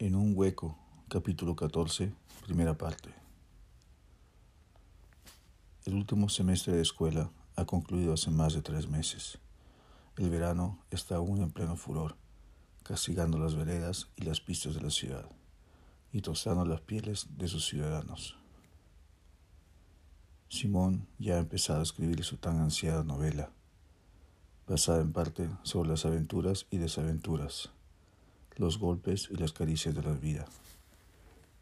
En un hueco, capítulo 14, primera parte. El último semestre de escuela ha concluido hace más de tres meses. El verano está aún en pleno furor, castigando las veredas y las pistas de la ciudad y tostando las pieles de sus ciudadanos. Simón ya ha empezado a escribir su tan ansiada novela, basada en parte sobre las aventuras y desaventuras los golpes y las caricias de la vida,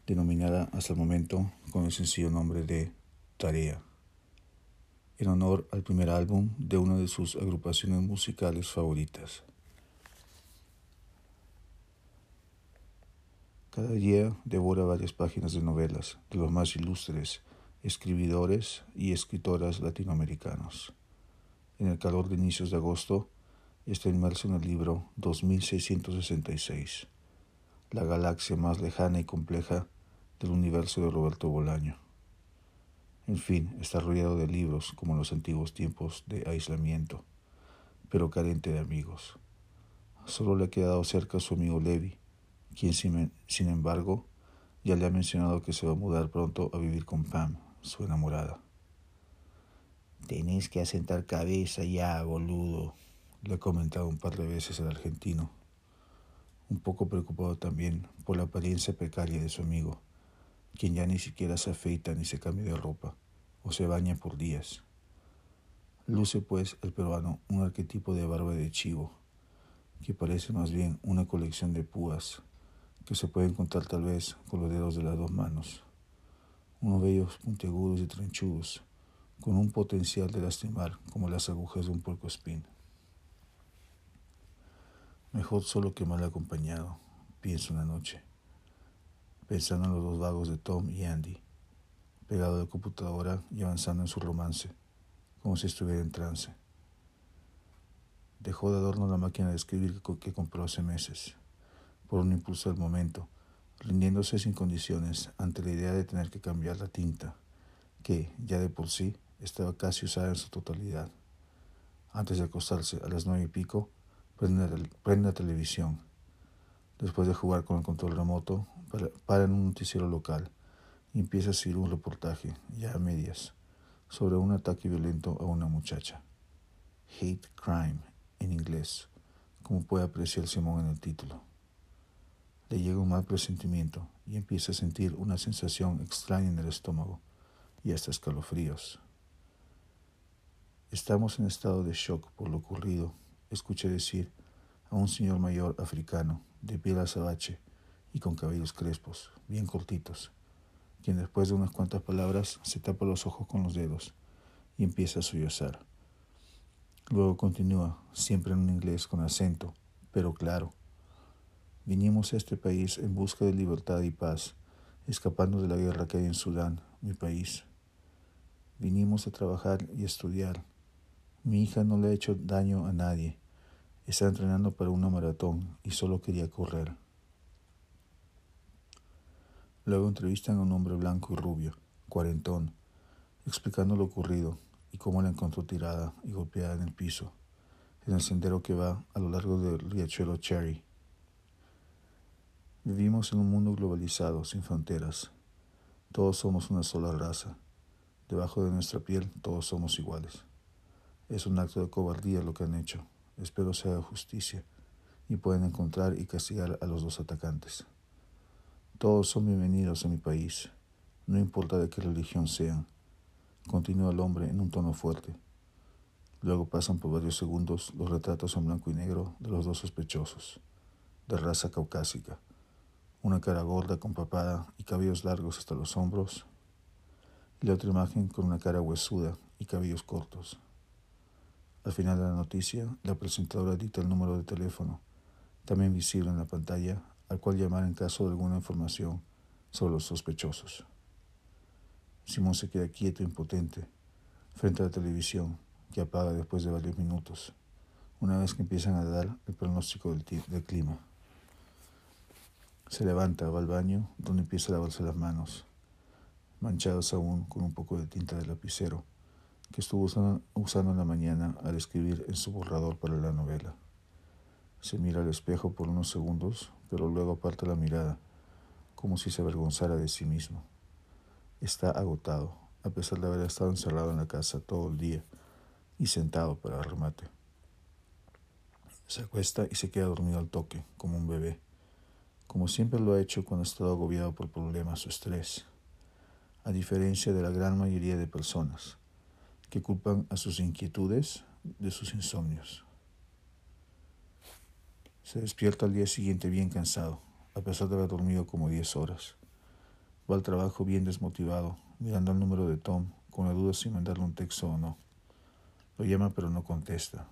denominada hasta el momento con el sencillo nombre de Tarea, en honor al primer álbum de una de sus agrupaciones musicales favoritas. Cada día devora varias páginas de novelas de los más ilustres escribidores y escritoras latinoamericanos. En el calor de inicios de agosto, está inmerso en el libro 2666, la galaxia más lejana y compleja del universo de Roberto Bolaño. En fin, está rodeado de libros como en los antiguos tiempos de aislamiento, pero carente de amigos. Solo le ha quedado cerca a su amigo Levi, quien sin embargo ya le ha mencionado que se va a mudar pronto a vivir con Pam, su enamorada. Tenés que asentar cabeza ya, boludo, le ha comentado un par de veces el argentino, un poco preocupado también por la apariencia precaria de su amigo, quien ya ni siquiera se afeita ni se cambia de ropa o se baña por días. Luce pues el peruano un arquetipo de barba de chivo, que parece más bien una colección de púas que se pueden contar tal vez con los dedos de las dos manos, unos bellos puntiagudos y trenchudos, con un potencial de lastimar como las agujas de un puerco espín. Mejor solo que mal acompañado, pienso una noche, pensando en los dos vagos de Tom y Andy, pegado a la computadora y avanzando en su romance, como si estuviera en trance. Dejó de adorno la máquina de escribir que compró hace meses, por un impulso del momento, rindiéndose sin condiciones ante la idea de tener que cambiar la tinta, que, ya de por sí, estaba casi usada en su totalidad. Antes de acostarse a las nueve y pico, prende, la televisión. Después de jugar con el control remoto, para, en un noticiero local y empieza a seguir un reportaje, ya a medias, sobre un ataque violento a una muchacha. Hate Crime, en inglés, como puede apreciar Simón en el título. Le llega un mal presentimiento y empieza a sentir una sensación extraña en el estómago y hasta escalofríos. Estamos en estado de shock por lo ocurrido escuché decir a un señor mayor africano, de piel azabache y con cabellos crespos, bien cortitos, quien después de unas cuantas palabras se tapa los ojos con los dedos y empieza a sollozar. Luego continúa, siempre en un inglés con acento, pero claro. Vinimos a este país en busca de libertad y paz, escapando de la guerra que hay en Sudán, mi país. Vinimos a trabajar y estudiar, mi hija no le ha hecho daño a nadie. Está entrenando para una maratón y solo quería correr. Luego entrevistan a un hombre blanco y rubio, cuarentón, explicando lo ocurrido y cómo la encontró tirada y golpeada en el piso, en el sendero que va a lo largo del riachuelo Cherry. Vivimos en un mundo globalizado, sin fronteras. Todos somos una sola raza. Debajo de nuestra piel todos somos iguales. Es un acto de cobardía lo que han hecho. Espero sea justicia y puedan encontrar y castigar a los dos atacantes. Todos son bienvenidos a mi país, no importa de qué religión sean. Continúa el hombre en un tono fuerte. Luego pasan por varios segundos los retratos en blanco y negro de los dos sospechosos, de raza caucásica, una cara gorda con papada y cabellos largos hasta los hombros, y la otra imagen con una cara huesuda y cabellos cortos. Al final de la noticia, la presentadora dicta el número de teléfono, también visible en la pantalla, al cual llamar en caso de alguna información sobre los sospechosos. Simón se queda quieto e impotente frente a la televisión, que apaga después de varios minutos, una vez que empiezan a dar el pronóstico del, del clima. Se levanta, va al baño, donde empieza a lavarse las manos, manchadas aún con un poco de tinta de lapicero que estuvo usando, en la mañana al escribir en su borrador para la novela. Se mira al espejo por unos segundos, pero luego aparta la mirada como si se avergonzara de sí mismo. Está agotado, a pesar de haber estado encerrado en la casa todo el día y sentado para remate. Se acuesta y se queda dormido al toque, como un bebé, como siempre lo ha hecho cuando ha estado agobiado por problemas o estrés, a diferencia de la gran mayoría de personas que culpan a sus inquietudes de sus insomnios. Se despierta al día siguiente bien cansado, a pesar de haber dormido como 10 horas. Va al trabajo bien desmotivado, mirando el número de Tom, con la duda si mandarle un texto o no. Lo llama pero no contesta.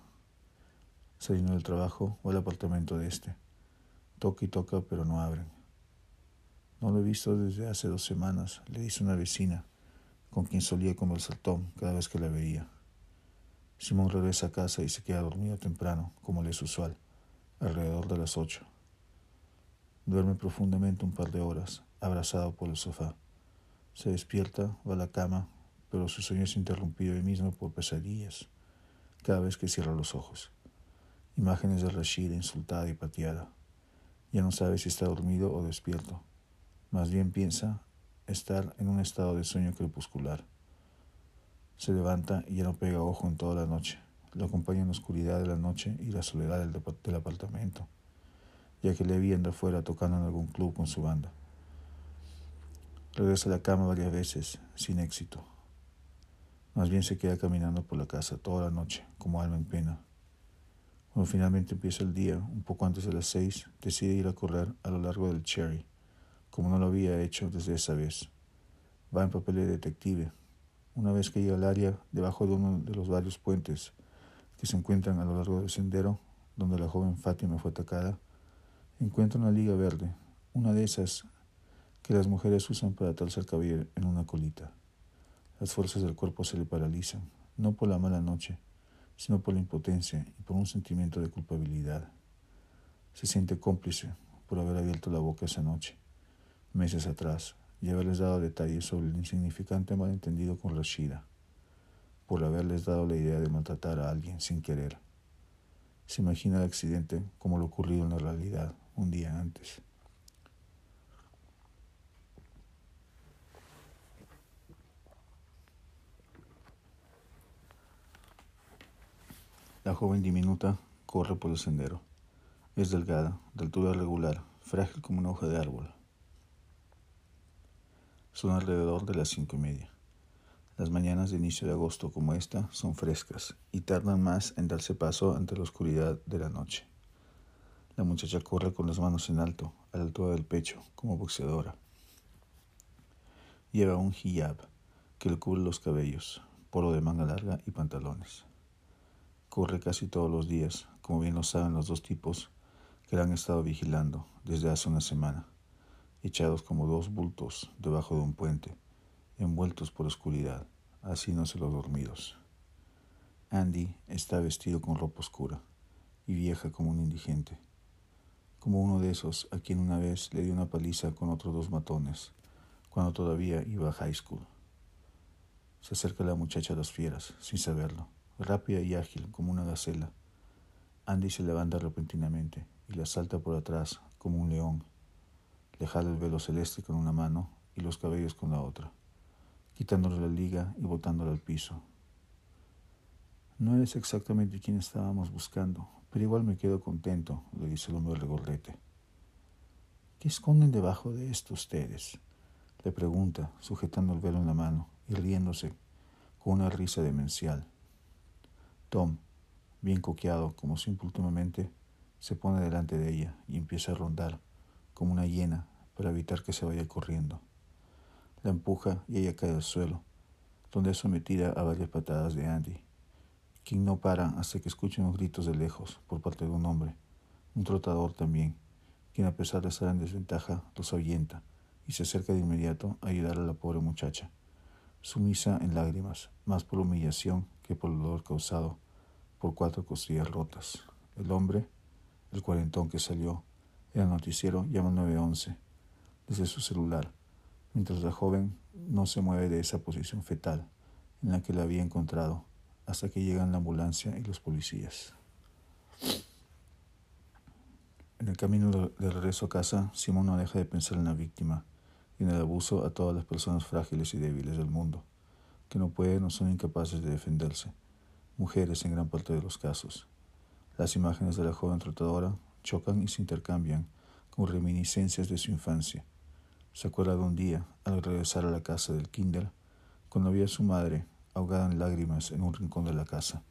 Saliendo del trabajo, va al apartamento de este. Toca y toca pero no abren. No lo he visto desde hace dos semanas, le dice una vecina, con quien solía conversar Tom cada vez que la veía. Simón regresa a casa y se queda dormido temprano, como le es usual, alrededor de las ocho. Duerme profundamente un par de horas, abrazado por el sofá. Se despierta, va a la cama, pero su sueño es interrumpido hoy mismo por pesadillas, cada vez que cierra los ojos. Imágenes de Rashida insultada y pateada. Ya no sabe si está dormido o despierto. Más bien piensa estar en un estado de sueño crepuscular. Se levanta y ya no pega ojo en toda la noche. Lo acompaña en la oscuridad de la noche y la soledad del, apartamento ya que le vi andar afuera tocando en algún club con su banda. Regresa a la cama varias veces, sin éxito. Más bien se queda caminando por la casa toda la noche, como alma en pena. Cuando finalmente empieza el día, un poco antes de las seis, decide ir a correr a lo largo del Cherry, como no lo había hecho desde esa vez. Va en papel de detective. Una vez que llega al área, debajo de uno de los varios puentes que se encuentran a lo largo del sendero, donde la joven Fátima fue atacada, encuentra una liga verde, una de esas que las mujeres usan para atarse el cabello en una colita. Las fuerzas del cuerpo se le paralizan, no por la mala noche, sino por la impotencia y por un sentimiento de culpabilidad. Se siente cómplice por haber abierto la boca esa noche, meses atrás, y haberles dado detalles sobre el insignificante malentendido con Rashida, por haberles dado la idea de maltratar a alguien sin querer. Se imagina el accidente como lo ocurrido en la realidad, un día antes. La joven diminuta corre por el sendero. Es delgada, de altura regular, frágil como una hoja de árbol. Alrededor de las cinco y media. Las mañanas de inicio de agosto como esta son frescas y tardan más en darse paso ante la oscuridad de la noche. La muchacha corre con las manos en alto, a la altura del pecho, como boxeadora. Lleva un hijab que le cubre los cabellos, polo de manga larga y pantalones. Corre casi todos los días, como bien lo saben los dos tipos que la han estado vigilando desde hace una semana, echados como dos bultos debajo de un puente, envueltos por oscuridad, así no se los dormidos. Andy está vestido con ropa oscura y vieja como un indigente como uno de esos a quien una vez le dio una paliza con otros dos matones, cuando todavía iba a high school. Se acerca la muchacha a las fieras, sin saberlo, rápida y ágil como una gacela. Andy se levanta repentinamente y la salta por atrás como un león. Le jala el velo celeste con una mano y los cabellos con la otra, quitándole la liga y botándola al piso. No eres exactamente quien estábamos buscando, pero igual me quedo contento, le dice el hombre regordete. ¿Qué esconden debajo de esto ustedes? le pregunta, sujetando el velo en la mano y riéndose con una risa demencial. Tom, bien coqueado, como siempre últimamente, se pone delante de ella y empieza a rondar como una hiena para evitar que se vaya corriendo. La empuja y ella cae al suelo, donde es sometida a varias patadas de Andy quien no para hasta que escucha unos gritos de lejos por parte de un hombre, un trotador también, quien a pesar de estar en desventaja los ahuyenta y se acerca de inmediato a ayudar a la pobre muchacha, sumisa en lágrimas, más por humillación que por el dolor causado por cuatro costillas rotas. El hombre, el cuarentón que salió, el noticiero, llama al 911 desde su celular, mientras la joven no se mueve de esa posición fetal en la que la había encontrado hasta que llegan la ambulancia y los policías. En el camino de regreso a casa, Simón no deja de pensar en la víctima y en el abuso a todas las personas frágiles y débiles del mundo, que no pueden o son incapaces de defenderse, mujeres en gran parte de los casos. Las imágenes de la joven tratadora chocan y se intercambian con reminiscencias de su infancia. Se acuerda de un día, al regresar a la casa del Kinder, cuando vio a su madre ahogada en lágrimas en un rincón de la casa,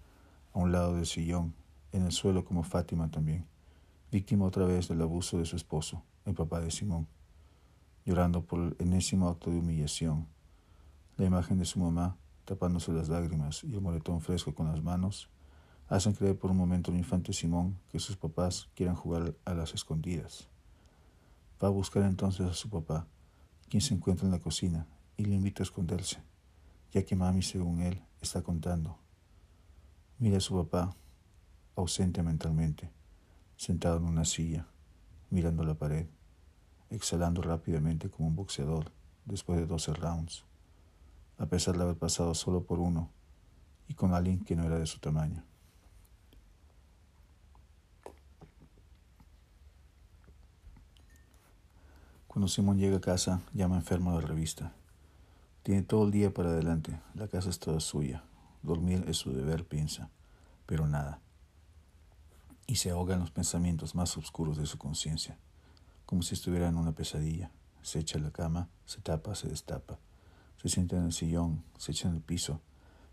a un lado del sillón, en el suelo como Fátima también, víctima otra vez del abuso de su esposo, el papá de Simón, llorando por el enésimo acto de humillación. La imagen de su mamá, tapándose las lágrimas y el moretón fresco con las manos, hacen creer por un momento al infante Simón que sus papás quieran jugar a las escondidas. Va a buscar entonces a su papá, quien se encuentra en la cocina, y le invita a esconderse, ya que mami, según él, está contando. Mira a su papá, ausente mentalmente, sentado en una silla, mirando la pared, exhalando rápidamente como un boxeador después de doce rounds, a pesar de haber pasado solo por uno y con alguien que no era de su tamaño. Cuando Simón llega a casa, llama enfermo a la revista. Tiene todo el día para adelante, la casa es toda suya. Dormir es su deber, piensa, pero nada. Y se ahoga en los pensamientos más oscuros de su conciencia, como si estuviera en una pesadilla. Se echa a la cama, se tapa, se destapa. Se sienta en el sillón, se echa en el piso,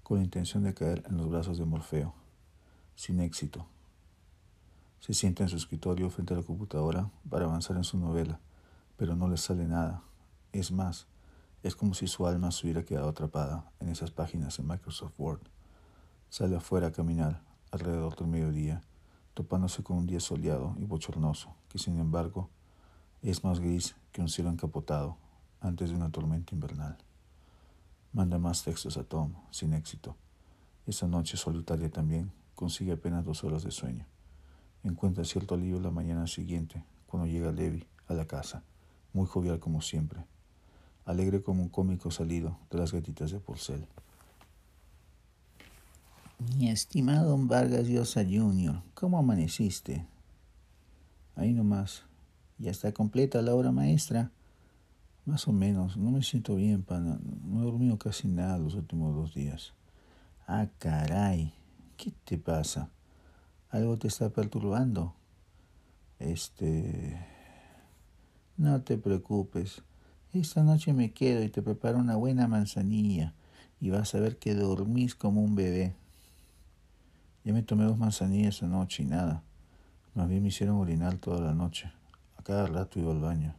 con la intención de caer en los brazos de Morfeo, sin éxito. Se sienta en su escritorio frente a la computadora para avanzar en su novela pero no le sale nada. Es más, es como si su alma se hubiera quedado atrapada en esas páginas en Microsoft Word. Sale afuera a caminar alrededor del mediodía, topándose con un día soleado y bochornoso, que sin embargo es más gris que un cielo encapotado antes de una tormenta invernal. Manda más textos a Tom, sin éxito. Esa noche solitaria también consigue apenas dos horas de sueño. Encuentra cierto alivio la mañana siguiente, cuando llega Levi a la casa muy jovial como siempre, alegre como un cómico salido de las gatitas de porcel. Mi estimado Vargas Llosa Jr., ¿cómo amaneciste? Ahí nomás. ¿Ya está completa la obra maestra? Más o menos. No me siento bien, pana. No he dormido casi nada los últimos dos días. Ah, caray. ¿Qué te pasa? ¿Algo te está perturbando? Este... No te preocupes. Esta noche me quedo y te preparo una buena manzanilla y vas a ver que dormís como un bebé. Ya me tomé dos manzanillas anoche y nada. Más bien me hicieron orinar toda la noche. A cada rato iba al baño.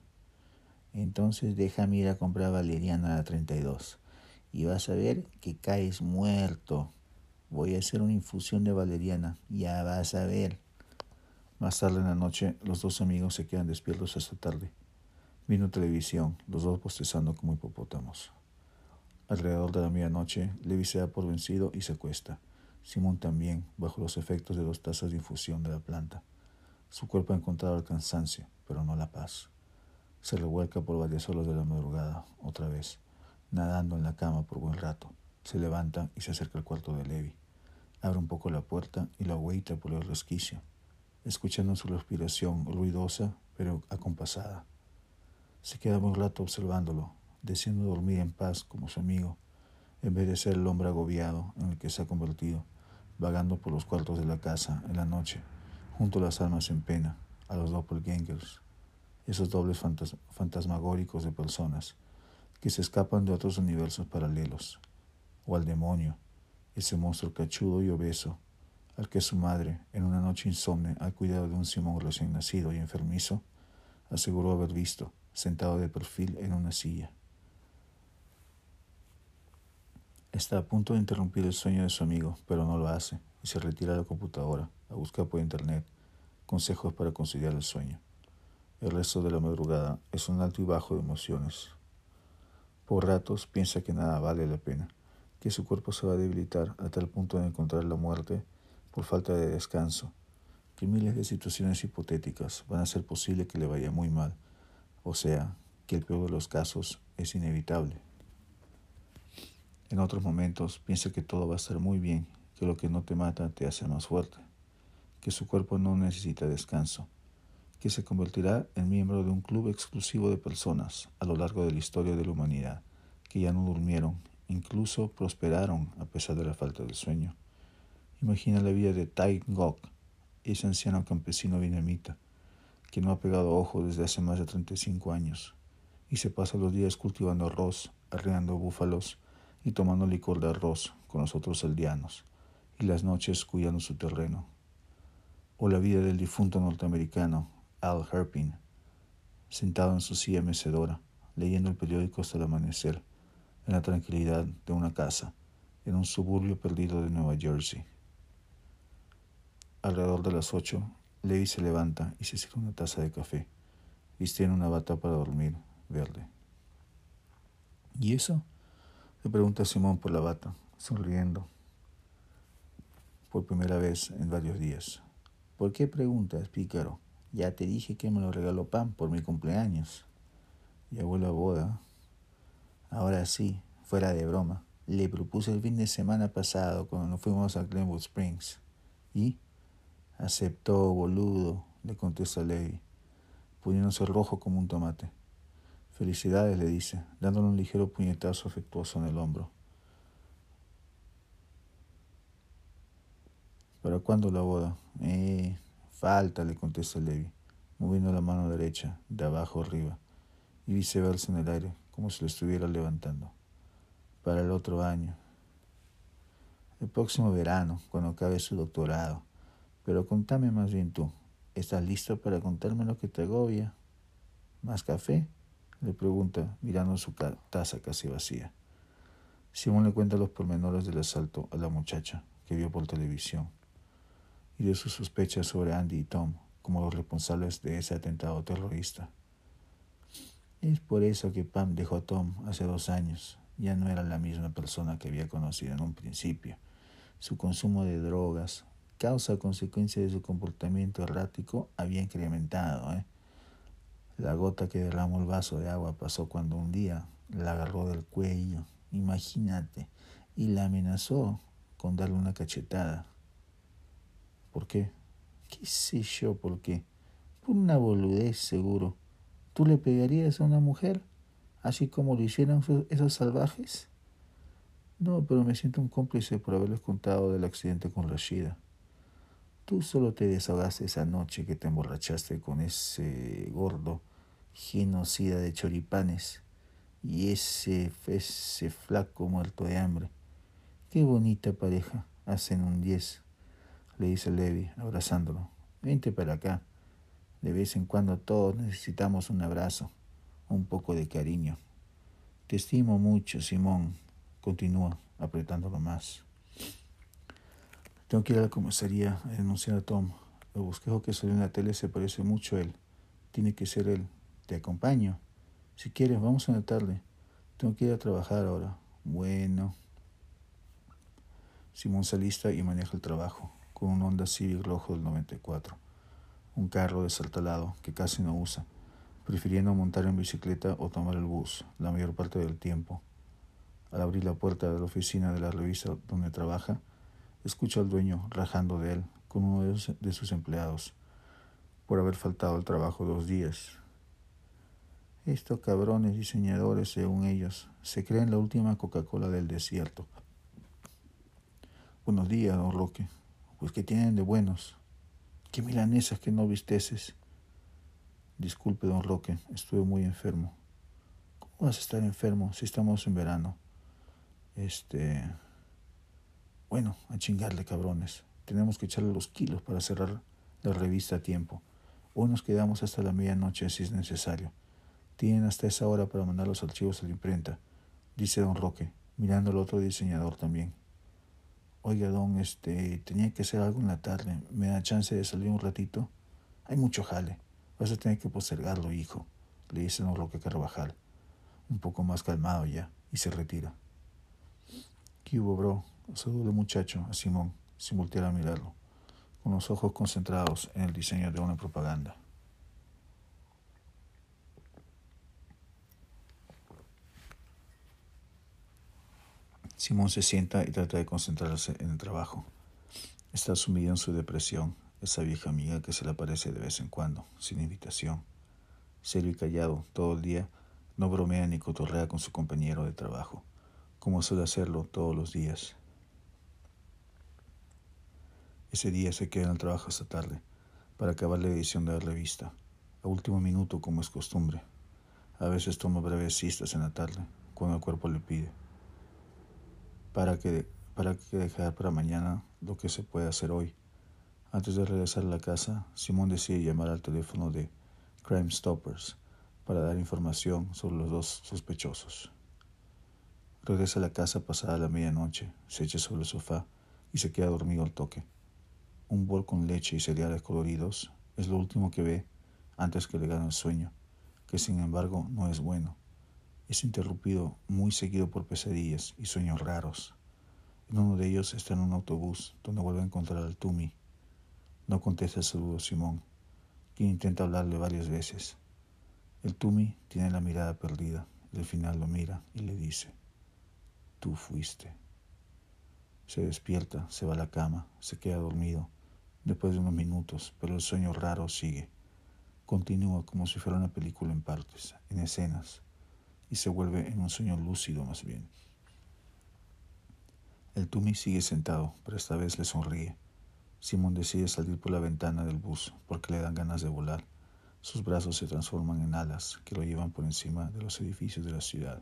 Entonces déjame ir a comprar valeriana a la 32 y vas a ver que caes muerto. Voy a hacer una infusión de valeriana. Ya vas a ver. Más tarde en la noche, los dos amigos se quedan despiertos hasta tarde. Vino televisión, los dos postezando como hipopótamos. Alrededor de la medianoche, Levi se da por vencido y se acuesta. Simón también, bajo los efectos de dos tazas de infusión de la planta. Su cuerpo ha encontrado el cansancio, pero no la paz. Se revuelca por varias horas de la madrugada, otra vez, nadando en la cama por buen rato. Se levanta y se acerca al cuarto de Levi. Abre un poco la puerta y la agüita por el resquicio, escuchando su respiración ruidosa pero acompasada. Se queda un rato observándolo, deseando dormir en paz como su amigo, en vez de ser el hombre agobiado en el que se ha convertido, vagando por los cuartos de la casa en la noche, junto a las almas en pena, a los doppelgangers, esos dobles fantasmagóricos de personas que se escapan de otros universos paralelos, o al demonio, ese monstruo cachudo y obeso, al que su madre, en una noche insomne al cuidado de un Simón recién nacido y enfermizo, aseguró haber visto sentado de perfil en una silla. Está a punto de interrumpir el sueño de su amigo, pero no lo hace y se retira a la computadora a buscar por internet consejos para conciliar el sueño. El resto de la madrugada es un alto y bajo de emociones. Por ratos piensa que nada vale la pena, que su cuerpo se va a debilitar a tal punto de encontrar la muerte por falta de descanso, que miles de situaciones hipotéticas van a hacer posible que le vaya muy mal o sea, que el peor de los casos es inevitable. En otros momentos piensa que todo va a estar muy bien, que lo que no te mata te hace más fuerte, que su cuerpo no necesita descanso, que se convertirá en miembro de un club exclusivo de personas a lo largo de la historia de la humanidad, que ya no durmieron, incluso prosperaron a pesar de la falta de sueño. Imagina la vida de Tai Ngok, ese anciano campesino vietnamita, que no ha pegado ojo desde hace más de 35 años, y se pasa los días cultivando arroz, arreando búfalos y tomando licor de arroz con los otros aldeanos, y las noches cuidando su terreno. O la vida del difunto norteamericano Al Herpin, sentado en su silla mecedora, leyendo el periódico hasta el amanecer, en la tranquilidad de una casa, en un suburbio perdido de Nueva Jersey. Alrededor de las ocho, Levi se levanta y se sirve una taza de café. Vistiendo una bata para dormir, verde. ¿Y eso? Le pregunta Simón por la bata, sonriendo. Por primera vez en varios días. ¿Por qué preguntas, pícaro? Ya te dije que me lo regaló Pam por mi cumpleaños. Y abuela boda. Ahora sí, fuera de broma. Le propuse el fin de semana pasado cuando nos fuimos a Glenwood Springs. ¿Y? Aceptó, boludo, le contesta Levi, poniéndose rojo como un tomate. Felicidades, le dice, dándole un ligero puñetazo afectuoso en el hombro. ¿Para cuándo la boda? Eh, falta, le contesta Levi, moviendo la mano derecha, de abajo arriba, y viceversa en el aire, como si lo estuviera levantando. Para el otro año. El próximo verano, cuando acabe su doctorado. Pero contame más bien tú. ¿Estás listo para contarme lo que te agobia? ¿Más café? le pregunta, mirando su taza casi vacía. Simón le cuenta los pormenores del asalto a la muchacha que vio por televisión y de sus sospechas sobre Andy y Tom como los responsables de ese atentado terrorista. Es por eso que Pam dejó a Tom hace dos años. Ya no era la misma persona que había conocido en un principio. Su consumo de drogas, causa consecuencia de su comportamiento errático, había incrementado. ¿eh? La gota que derramó el vaso de agua pasó cuando un día la agarró del cuello, imagínate, y la amenazó con darle una cachetada. ¿Por qué? ¿Qué sé yo por qué? Por una boludez, seguro. ¿Tú le pegarías a una mujer? Así como lo hicieron esos salvajes. No, pero me siento un cómplice por haberles contado del accidente con Rashida. Tú solo te desahogaste esa noche que te emborrachaste con ese gordo genocida de choripanes y ese, ese flaco muerto de hambre. Qué bonita pareja, hacen un diez, le dice Levi, abrazándolo. Vente para acá. De vez en cuando todos necesitamos un abrazo, un poco de cariño. Te estimo mucho, Simón, continúa apretándolo más. Tengo que ir a la comisaría a Tom. El bosquejo que salió en la tele se parece mucho a él. Tiene que ser él. Te acompaño. Si quieres, vamos a la tarde. Tengo que ir a trabajar ahora. Bueno. Simón se alista y maneja el trabajo, con un Honda Civic rojo del 94. Un carro desaltalado que casi no usa, prefiriendo montar en bicicleta o tomar el bus la mayor parte del tiempo. Al abrir la puerta de la oficina de la revista donde trabaja, escucha al dueño rajando de él con uno de sus empleados por haber faltado al trabajo dos días. Estos cabrones diseñadores, según ellos, se creen la última Coca-Cola del desierto. Buenos días, don Roque. Pues que tienen de buenos. Qué milanesas que no visteces. Disculpe, don Roque, estuve muy enfermo. ¿Cómo vas a estar enfermo si estamos en verano? Este... Bueno, a chingarle, cabrones. Tenemos que echarle los kilos para cerrar la revista a tiempo. Hoy nos quedamos hasta la medianoche si es necesario. Tienen hasta esa hora para mandar los archivos a la imprenta, dice don Roque, mirando al otro diseñador también. Oiga, don, este, tenía que hacer algo en la tarde. ¿Me da chance de salir un ratito? Hay mucho jale. Vas a tener que postergarlo, hijo, le dice don Roque Carvajal, un poco más calmado ya, y se retira. ¿Qué hubo, bro? Saludo el muchacho a Simón, sin voltear a mirarlo, con los ojos concentrados en el diseño de una propaganda. Simón se sienta y trata de concentrarse en el trabajo. Está sumido en su depresión, esa vieja amiga que se le aparece de vez en cuando, sin invitación. Serio y callado todo el día, no bromea ni cotorrea con su compañero de trabajo, como suele hacerlo todos los días. Ese día se queda en el trabajo hasta tarde para acabar la edición de la revista, a último minuto como es costumbre. A veces toma breves siestas en la tarde, cuando el cuerpo le pide, para que, para que dejar para mañana lo que se puede hacer hoy. Antes de regresar a la casa, Simón decide llamar al teléfono de Crime Stoppers para dar información sobre los dos sospechosos. Regresa a la casa pasada la medianoche, se echa sobre el sofá y se queda dormido al toque. Un bol con leche y cereales coloridos es lo último que ve antes que le gane el sueño, que sin embargo no es bueno. Es interrumpido muy seguido por pesadillas y sueños raros. En uno de ellos está en un autobús donde vuelve a encontrar al Tumi. No contesta el saludo Simón, quien intenta hablarle varias veces. El Tumi tiene la mirada perdida y al final lo mira y le dice, tú fuiste. Se despierta, se va a la cama, se queda dormido después de unos minutos, pero el sueño raro sigue. Continúa como si fuera una película en partes, en escenas, y se vuelve en un sueño lúcido más bien. El Tumi sigue sentado, pero esta vez le sonríe. Simón decide salir por la ventana del bus porque le dan ganas de volar. Sus brazos se transforman en alas que lo llevan por encima de los edificios de la ciudad.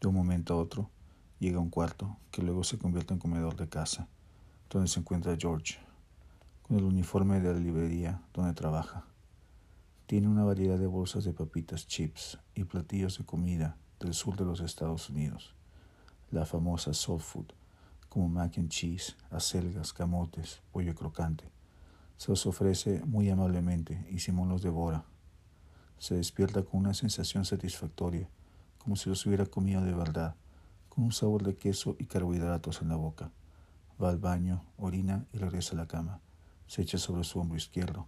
De un momento a otro, llega a un cuarto que luego se convierte en comedor de casa, donde se encuentra George, el uniforme de la librería donde trabaja. Tiene una variedad de bolsas de papitas chips y platillos de comida del sur de los Estados Unidos, la famosa soul food, como mac and cheese, acelgas, camotes, pollo crocante. Se los ofrece muy amablemente y Simón los devora. Se despierta con una sensación satisfactoria, como si los hubiera comido de verdad, con un sabor de queso y carbohidratos en la boca. Va al baño, orina y regresa a la cama se echa sobre su hombro izquierdo.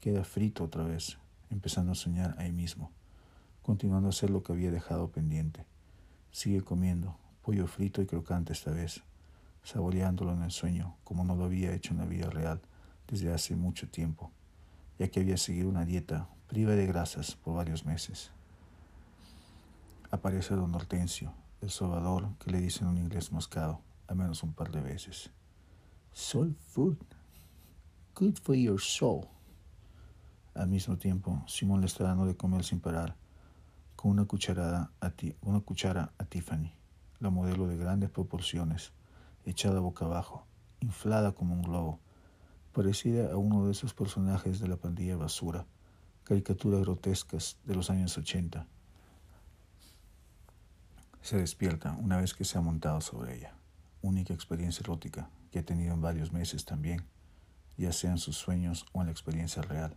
Queda frito otra vez, empezando a soñar ahí mismo, continuando a hacer lo que había dejado pendiente. Sigue comiendo, pollo frito y crocante esta vez, saboreándolo en el sueño, como no lo había hecho en la vida real desde hace mucho tiempo, ya que había seguido una dieta priva de grasas por varios meses. Aparece don Hortensio, el sobador que le dice en un inglés moscado, al menos un par de veces. Soul food, Good for your soul. Al mismo tiempo, Simón le está dando de comer sin parar, con una, cucharada a ti, una cuchara a Tiffany, la modelo de grandes proporciones, echada boca abajo, inflada como un globo, parecida a uno de esos personajes de la pandilla basura, caricaturas grotescas de los años 80. Se despierta una vez que se ha montado sobre ella, única experiencia erótica que ha tenido en varios meses también ya sea en sus sueños o en la experiencia real.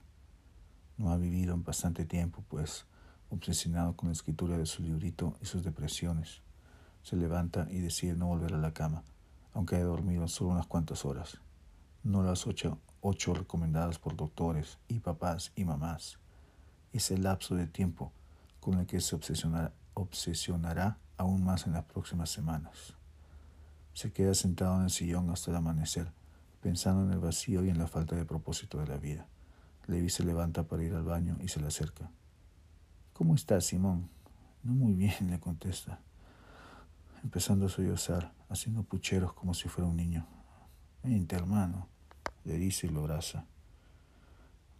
No ha vivido en bastante tiempo, pues, obsesionado con la escritura de su librito y sus depresiones. Se levanta y decide no volver a la cama, aunque haya dormido solo unas cuantas horas. No las ocho, recomendadas por doctores y papás y mamás. Ese lapso de tiempo con el que se obsesionará aún más en las próximas semanas. Se queda sentado en el sillón hasta el amanecer pensando en el vacío y en la falta de propósito de la vida. Levi se levanta para ir al baño y se le acerca. ¿Cómo estás, Simón? No muy bien, le contesta, empezando a sollozar, haciendo pucheros como si fuera un niño. Vente, hermano, le dice y lo abraza.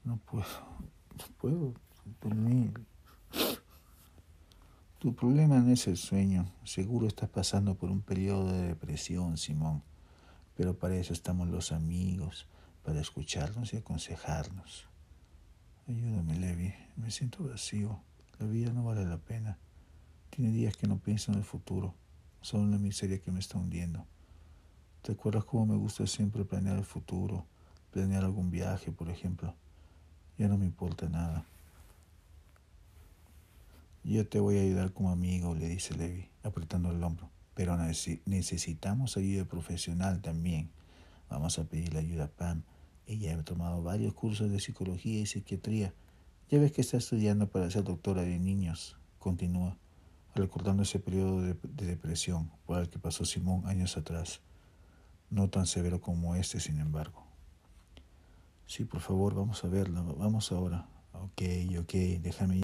No puedo, no puedo dormir. Tu problema no es el sueño. Seguro estás pasando por un periodo de depresión, Simón pero para eso estamos los amigos, para escucharnos y aconsejarnos. Ayúdame, Levi, me siento vacío, la vida no vale la pena. Tiene días que no pienso en el futuro, solo en la miseria que me está hundiendo. ¿Te acuerdas cómo me gusta siempre planear el futuro, planear algún viaje, por ejemplo? Ya no me importa nada. Yo te voy a ayudar como amigo, le dice Levi, apretando el hombro pero necesitamos ayuda profesional también. Vamos a pedirle ayuda a Pam. Ella ha tomado varios cursos de psicología y psiquiatría. Ya ves que está estudiando para ser doctora de niños. Continúa, recordando ese periodo de, de depresión por el que pasó Simón años atrás. No tan severo como este, sin embargo. Sí, por favor, vamos a verlo. Vamos ahora. Ok, ok, déjame